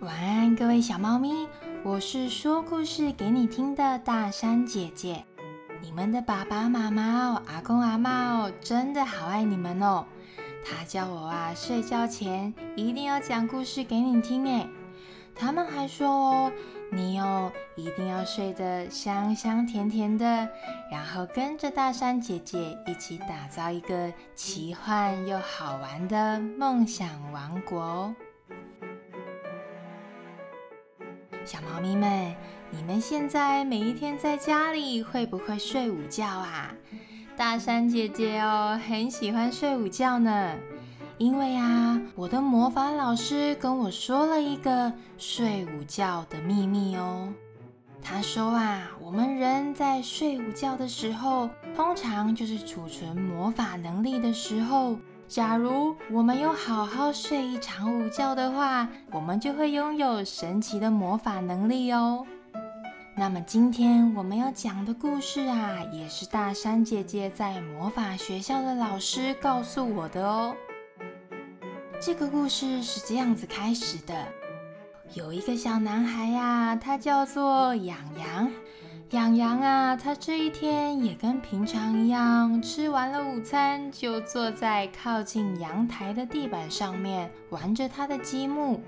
晚安，各位小猫咪，我是说故事给你听的大山姐姐。你们的爸爸妈妈哦，阿公阿妈哦，真的好爱你们哦。他叫我啊，睡觉前一定要讲故事给你听诶。他们还说哦，你哦一定要睡得香香甜甜的，然后跟着大山姐姐一起打造一个奇幻又好玩的梦想王国哦。小猫咪们，你们现在每一天在家里会不会睡午觉啊？大山姐姐哦，很喜欢睡午觉呢。因为啊，我的魔法老师跟我说了一个睡午觉的秘密哦。他说啊，我们人在睡午觉的时候，通常就是储存魔法能力的时候。假如我们有好好睡一场午觉的话，我们就会拥有神奇的魔法能力哦。那么今天我们要讲的故事啊，也是大山姐姐在魔法学校的老师告诉我的哦。这个故事是这样子开始的：有一个小男孩呀，他叫做养羊。养羊啊，他这一天也跟平常一样，吃完了午餐，就坐在靠近阳台的地板上面玩着他的积木。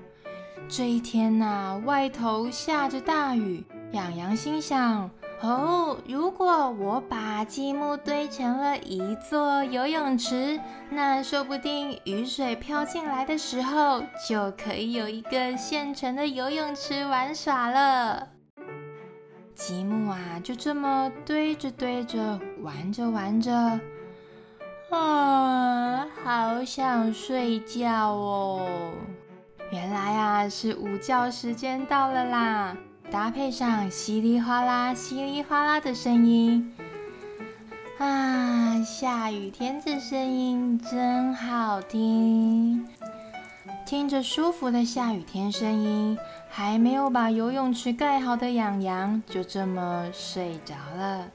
这一天呐，外头下着大雨，养羊心想：哦，如果我把积木堆成了一座游泳池，那说不定雨水飘进来的时候，就可以有一个现成的游泳池玩耍了。积木啊，就这么堆着堆着，玩着玩着，啊，好想睡觉哦！原来啊，是午觉时间到了啦！搭配上稀里哗啦、稀里哗啦的声音，啊，下雨天的声音真好听，听着舒服的下雨天声音。还没有把游泳池盖好的痒痒就这么睡着了。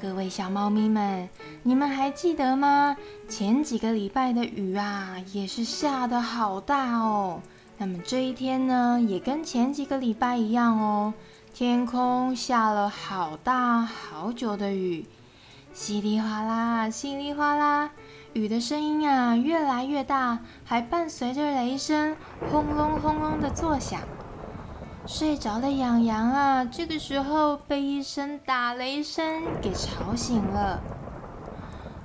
各位小猫咪们，你们还记得吗？前几个礼拜的雨啊，也是下的好大哦。那么这一天呢，也跟前几个礼拜一样哦，天空下了好大好久的雨，稀里哗啦，稀里哗啦。雨的声音啊，越来越大，还伴随着雷声轰隆轰隆的作响。睡着的养羊啊，这个时候被一声打雷声给吵醒了。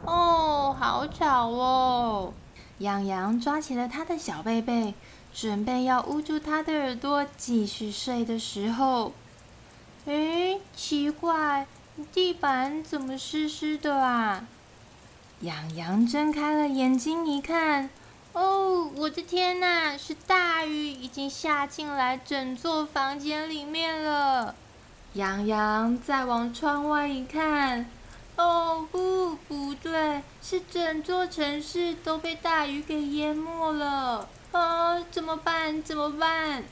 哦，好吵哦！养羊抓起了他的小贝贝，准备要捂住他的耳朵继续睡的时候，诶，奇怪，地板怎么湿湿的啊？养羊睁开了眼睛一看，哦，我的天哪！是大雨已经下进来整座房间里面了。养羊再往窗外一看，哦不，不对，是整座城市都被大雨给淹没了。啊，怎么办？怎么办？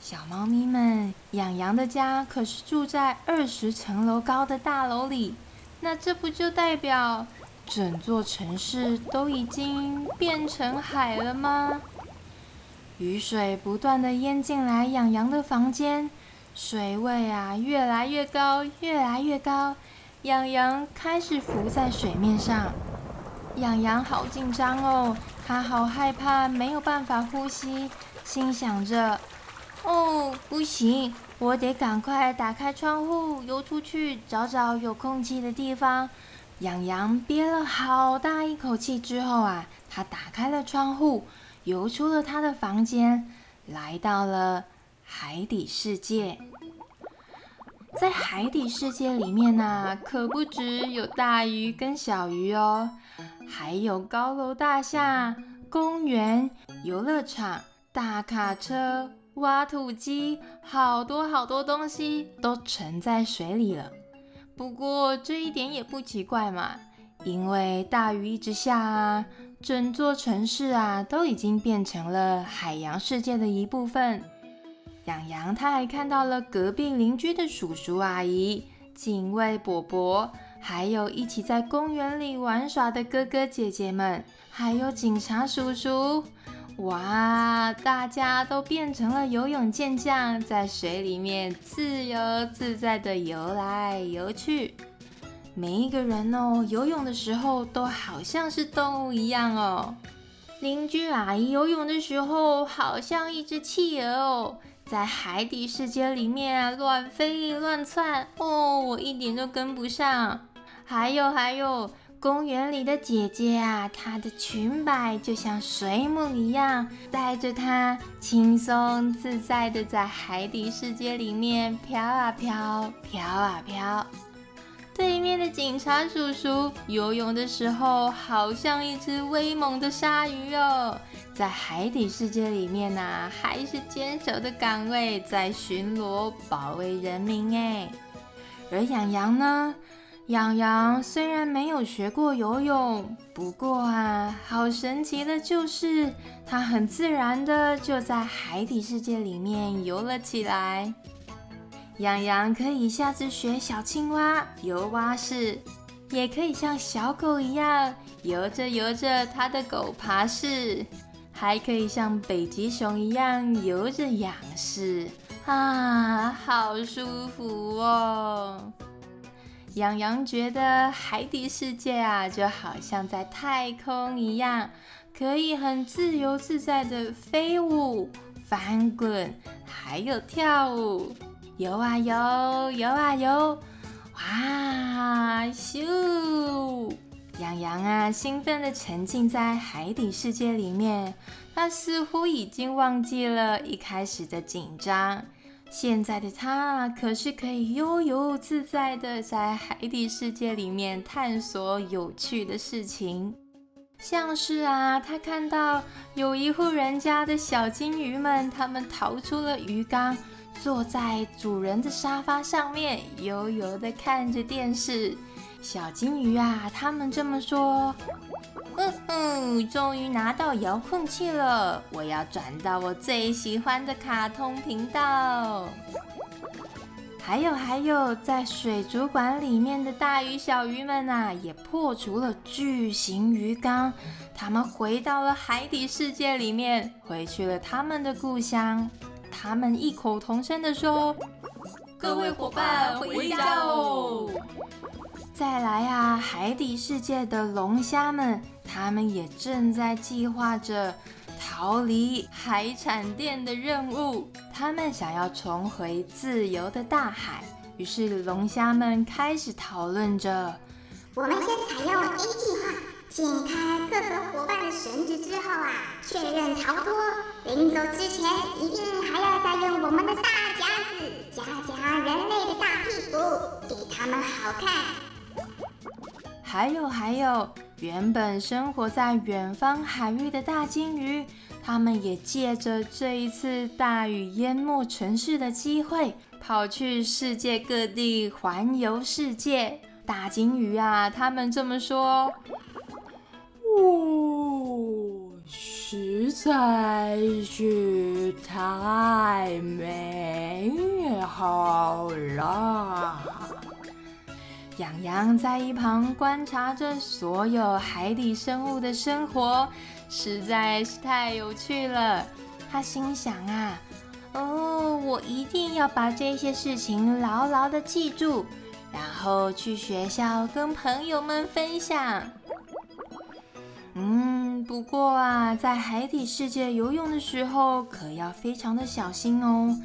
小猫咪们，养羊的家可是住在二十层楼高的大楼里，那这不就代表？整座城市都已经变成海了吗？雨水不断的淹进来养羊的房间，水位啊越来越高，越来越高，养羊开始浮在水面上。养羊好紧张哦，它好害怕，没有办法呼吸，心想着：哦，不行，我得赶快打开窗户游出去，找找有空气的地方。养羊憋了好大一口气之后啊，他打开了窗户，游出了他的房间，来到了海底世界。在海底世界里面呢，可不止有大鱼跟小鱼哦，还有高楼大厦、公园、游乐场、大卡车、挖土机，好多好多东西都沉在水里了。不过这一点也不奇怪嘛，因为大雨一直下啊，整座城市啊都已经变成了海洋世界的一部分。养羊他还看到了隔壁邻居的叔叔阿姨、警卫伯伯，还有一起在公园里玩耍的哥哥姐姐们，还有警察叔叔。哇！大家都变成了游泳健将，在水里面自由自在的游来游去。每一个人哦，游泳的时候都好像是动物一样哦。邻居阿姨游泳的时候，好像一只企鹅哦，在海底世界里面乱飞乱窜哦，我一点都跟不上。还有还有。公园里的姐姐啊，她的裙摆就像水母一样，带着她轻松自在的在海底世界里面飘啊飘，飘啊飘。对面的警察叔叔游泳的时候，好像一只威猛的鲨鱼哦，在海底世界里面呐，还是坚守的岗位，在巡逻保卫人民哎。而养羊呢？养羊虽然没有学过游泳，不过啊，好神奇的就是它很自然的就在海底世界里面游了起来。养羊可以一下子学小青蛙游蛙式，也可以像小狗一样游着游着它的狗爬式，还可以像北极熊一样游着仰式啊，好舒服哦！洋洋觉得海底世界啊，就好像在太空一样，可以很自由自在的飞舞、翻滚，还有跳舞，游啊游，游啊游，哇咻！洋洋啊，兴奋的沉浸在海底世界里面，他似乎已经忘记了一开始的紧张。现在的他可是可以悠游自在的在海底世界里面探索有趣的事情，像是啊，他看到有一户人家的小金鱼们，他们逃出了鱼缸，坐在主人的沙发上面，悠悠的看着电视。小金鱼啊，他们这么说：“嗯嗯，终于拿到遥控器了，我要转到我最喜欢的卡通频道。”还有还有，在水族馆里面的大鱼小鱼们啊，也破除了巨型鱼缸，他们回到了海底世界里面，回去了他们的故乡。他们异口同声地说：“各位伙伴，回家喽！”再来啊！海底世界的龙虾们，他们也正在计划着逃离海产店的任务。他们想要重回自由的大海。于是龙虾们开始讨论着：我们先采用 A 计划，剪开各个伙伴的绳子之后啊，确认逃脱。临走之前，一定还要再用我们的大夹子夹夹人类的大屁股，给他们好看。还有还有，原本生活在远方海域的大金鱼，他们也借着这一次大雨淹没城市的机会，跑去世界各地环游世界。大金鱼啊，他们这么说：“哦，实在是太美好了。”洋洋在一旁观察着所有海底生物的生活，实在是太有趣了。他心想啊，哦，我一定要把这些事情牢牢的记住，然后去学校跟朋友们分享。嗯，不过啊，在海底世界游泳的时候，可要非常的小心哦。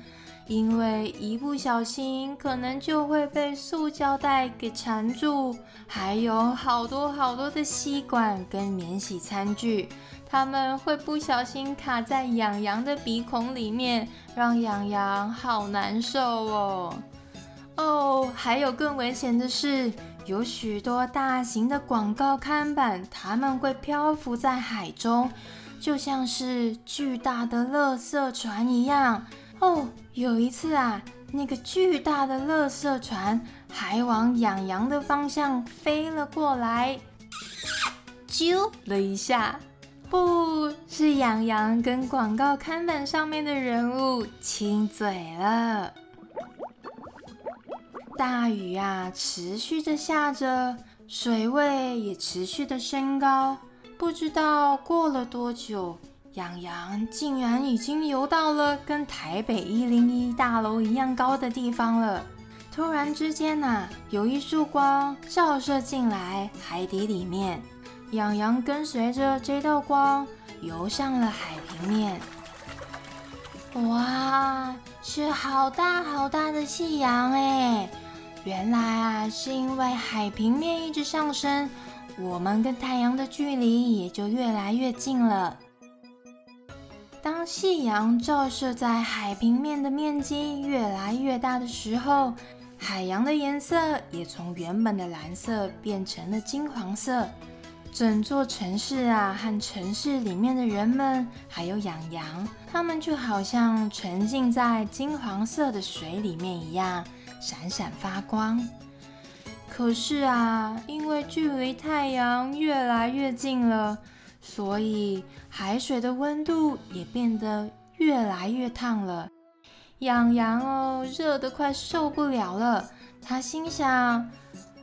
因为一不小心，可能就会被塑胶袋给缠住，还有好多好多的吸管跟免洗餐具，他们会不小心卡在养羊的鼻孔里面，让养羊好难受哦。哦，还有更危险的是，有许多大型的广告看板，它们会漂浮在海中，就像是巨大的垃圾船一样。哦，有一次啊，那个巨大的垃圾船还往养羊的方向飞了过来，啾了一下，不是养羊跟广告看板上面的人物亲嘴了。大雨啊，持续着下着，水位也持续的升高，不知道过了多久。养羊竟然已经游到了跟台北一零一大楼一样高的地方了。突然之间呐，有一束光照射进来海底里面，养羊跟随着这道光游上了海平面。哇，是好大好大的夕阳哎！原来啊，是因为海平面一直上升，我们跟太阳的距离也就越来越近了。当夕阳照射在海平面的面积越来越大的时候，海洋的颜色也从原本的蓝色变成了金黄色。整座城市啊，和城市里面的人们，还有养羊，他们就好像沉浸在金黄色的水里面一样，闪闪发光。可是啊，因为距离太阳越来越近了。所以海水的温度也变得越来越烫了，痒痒哦，热得快受不了了。他心想：“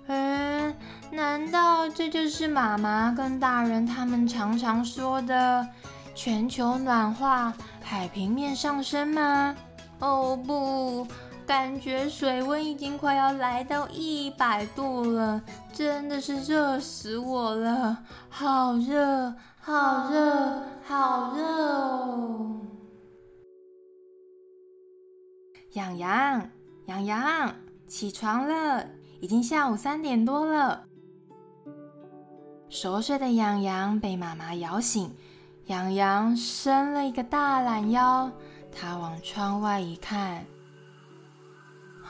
嗯，难道这就是妈妈跟大人他们常常说的全球暖化、海平面上升吗？”哦不，感觉水温已经快要来到一百度了，真的是热死我了，好热。好热，好热哦！养羊，养羊，起床了，已经下午三点多了。熟睡的养羊被妈妈摇醒，养羊伸了一个大懒腰，他往窗外一看，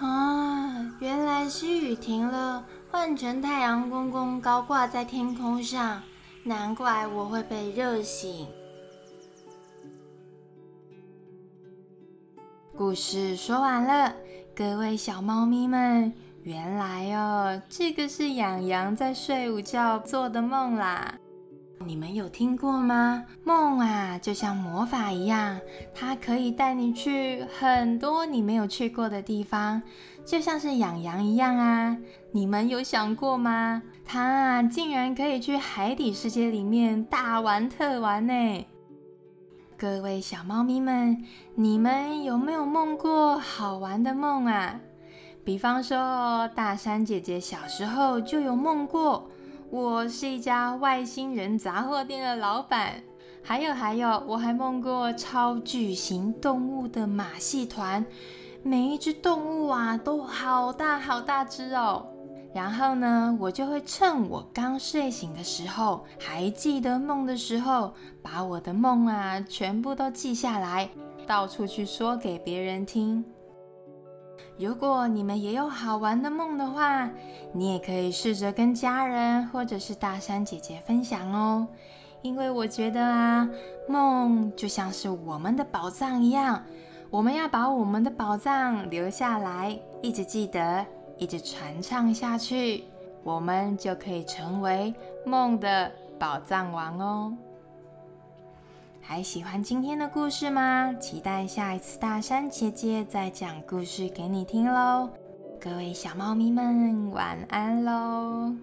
啊，原来是雨停了，换成太阳公公高挂在天空上。难怪我会被热醒。故事说完了，各位小猫咪们，原来哦，这个是养羊在睡午觉做的梦啦。你们有听过吗？梦啊，就像魔法一样，它可以带你去很多你没有去过的地方，就像是养羊一样啊。你们有想过吗？它，竟然可以去海底世界里面大玩特玩呢！各位小猫咪们，你们有没有梦过好玩的梦啊？比方说，大山姐姐小时候就有梦过。我是一家外星人杂货店的老板，还有还有，我还梦过超巨型动物的马戏团，每一只动物啊都好大好大只哦。然后呢，我就会趁我刚睡醒的时候，还记得梦的时候，把我的梦啊全部都记下来，到处去说给别人听。如果你们也有好玩的梦的话，你也可以试着跟家人或者是大山姐姐分享哦。因为我觉得啊，梦就像是我们的宝藏一样，我们要把我们的宝藏留下来，一直记得，一直传唱下去，我们就可以成为梦的宝藏王哦。还喜欢今天的故事吗？期待下一次大山姐姐再讲故事给你听喽！各位小猫咪们，晚安喽！